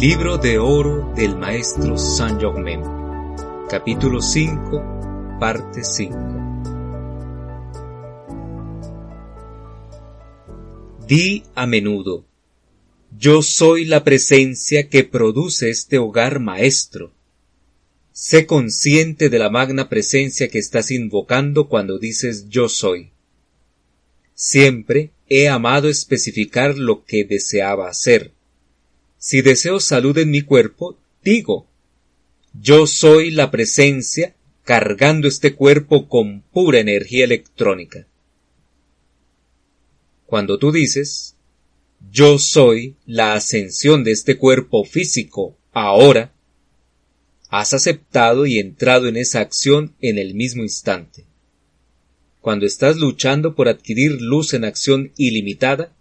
Libro de Oro del Maestro Germain, capítulo 5, parte 5. Di a menudo, yo soy la presencia que produce este hogar maestro. Sé consciente de la magna presencia que estás invocando cuando dices yo soy. Siempre he amado especificar lo que deseaba hacer si deseo salud en mi cuerpo, digo, yo soy la presencia cargando este cuerpo con pura energía electrónica. Cuando tú dices, yo soy la ascensión de este cuerpo físico ahora, has aceptado y entrado en esa acción en el mismo instante. Cuando estás luchando por adquirir luz en acción ilimitada,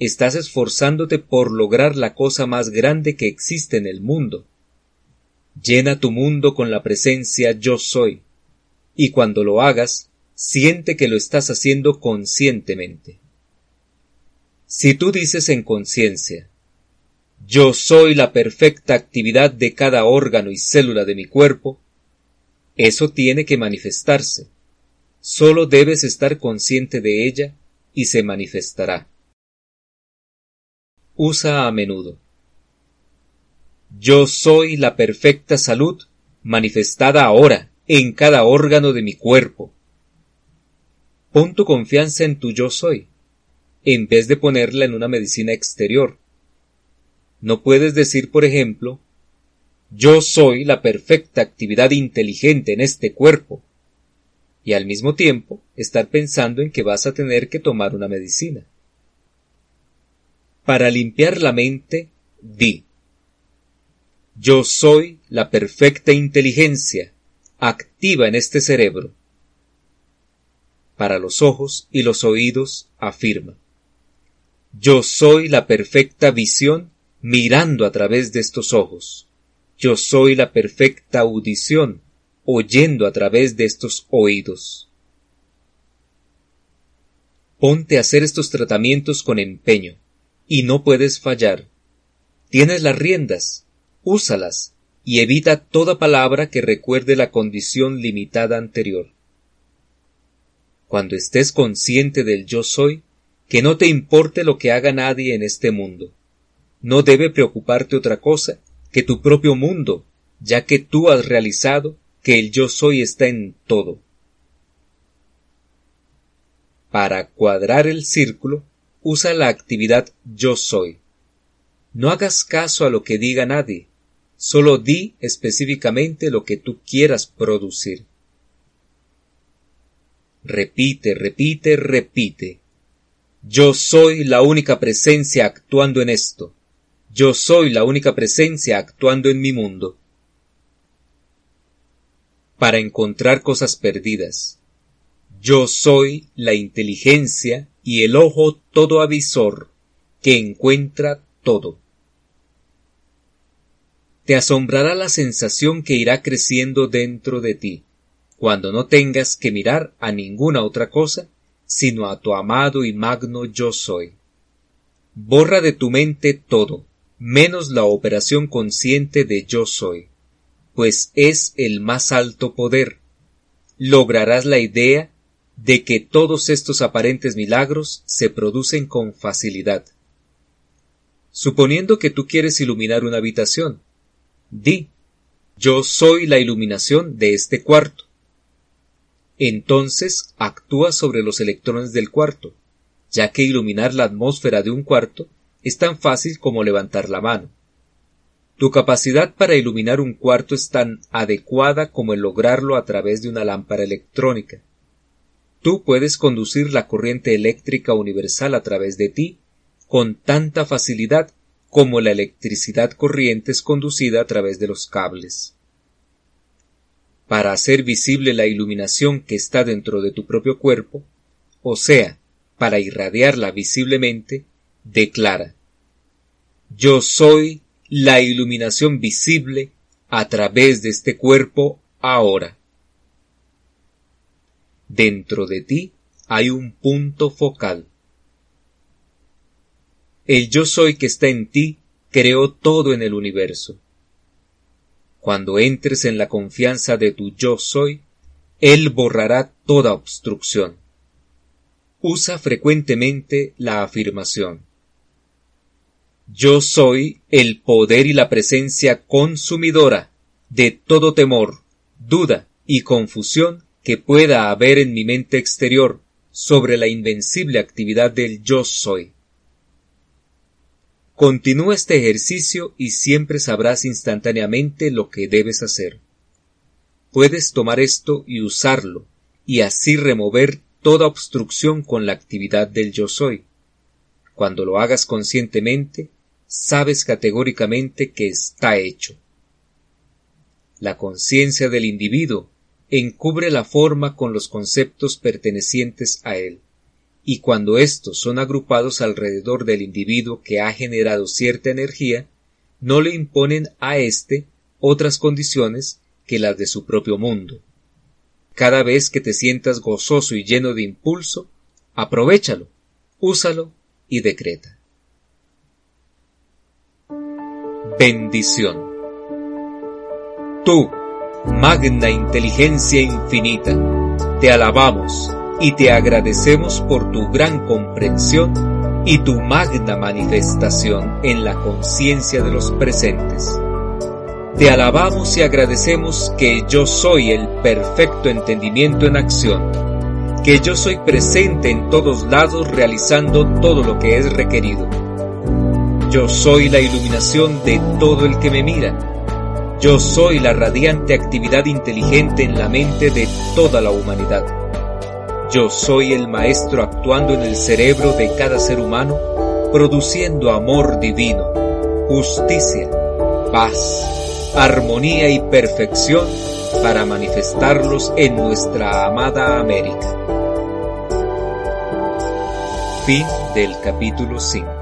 estás esforzándote por lograr la cosa más grande que existe en el mundo. Llena tu mundo con la presencia yo soy, y cuando lo hagas, siente que lo estás haciendo conscientemente. Si tú dices en conciencia, yo soy la perfecta actividad de cada órgano y célula de mi cuerpo, eso tiene que manifestarse. Solo debes estar consciente de ella y se manifestará usa a menudo. Yo soy la perfecta salud manifestada ahora en cada órgano de mi cuerpo. Pon tu confianza en tu yo soy, en vez de ponerla en una medicina exterior. No puedes decir, por ejemplo, yo soy la perfecta actividad inteligente en este cuerpo, y al mismo tiempo estar pensando en que vas a tener que tomar una medicina. Para limpiar la mente, di. Yo soy la perfecta inteligencia activa en este cerebro. Para los ojos y los oídos, afirma. Yo soy la perfecta visión mirando a través de estos ojos. Yo soy la perfecta audición oyendo a través de estos oídos. Ponte a hacer estos tratamientos con empeño y no puedes fallar. Tienes las riendas, úsalas y evita toda palabra que recuerde la condición limitada anterior. Cuando estés consciente del yo soy, que no te importe lo que haga nadie en este mundo. No debe preocuparte otra cosa que tu propio mundo, ya que tú has realizado que el yo soy está en todo. Para cuadrar el círculo, usa la actividad yo soy. No hagas caso a lo que diga nadie, solo di específicamente lo que tú quieras producir. Repite, repite, repite. Yo soy la única presencia actuando en esto. Yo soy la única presencia actuando en mi mundo. Para encontrar cosas perdidas. Yo soy la inteligencia y el ojo todo avisor que encuentra todo. Te asombrará la sensación que irá creciendo dentro de ti, cuando no tengas que mirar a ninguna otra cosa, sino a tu amado y magno yo soy. Borra de tu mente todo, menos la operación consciente de yo soy, pues es el más alto poder. Lograrás la idea de que todos estos aparentes milagros se producen con facilidad. Suponiendo que tú quieres iluminar una habitación, di, yo soy la iluminación de este cuarto. Entonces actúa sobre los electrones del cuarto, ya que iluminar la atmósfera de un cuarto es tan fácil como levantar la mano. Tu capacidad para iluminar un cuarto es tan adecuada como el lograrlo a través de una lámpara electrónica. Tú puedes conducir la corriente eléctrica universal a través de ti con tanta facilidad como la electricidad corriente es conducida a través de los cables. Para hacer visible la iluminación que está dentro de tu propio cuerpo, o sea, para irradiarla visiblemente, declara Yo soy la iluminación visible a través de este cuerpo ahora. Dentro de ti hay un punto focal. El yo soy que está en ti creó todo en el universo. Cuando entres en la confianza de tu yo soy, Él borrará toda obstrucción. Usa frecuentemente la afirmación. Yo soy el poder y la presencia consumidora de todo temor, duda y confusión que pueda haber en mi mente exterior sobre la invencible actividad del yo soy. Continúa este ejercicio y siempre sabrás instantáneamente lo que debes hacer. Puedes tomar esto y usarlo, y así remover toda obstrucción con la actividad del yo soy. Cuando lo hagas conscientemente, sabes categóricamente que está hecho. La conciencia del individuo encubre la forma con los conceptos pertenecientes a él, y cuando estos son agrupados alrededor del individuo que ha generado cierta energía, no le imponen a éste otras condiciones que las de su propio mundo. Cada vez que te sientas gozoso y lleno de impulso, aprovechalo, úsalo y decreta. Bendición. Tú, magna inteligencia infinita, te alabamos y te agradecemos por tu gran comprensión y tu magna manifestación en la conciencia de los presentes. Te alabamos y agradecemos que yo soy el perfecto entendimiento en acción, que yo soy presente en todos lados realizando todo lo que es requerido. Yo soy la iluminación de todo el que me mira yo soy la radiante actividad inteligente en la mente de toda la humanidad. Yo soy el maestro actuando en el cerebro de cada ser humano, produciendo amor divino, justicia, paz, armonía y perfección para manifestarlos en nuestra amada América. Fin del capítulo 5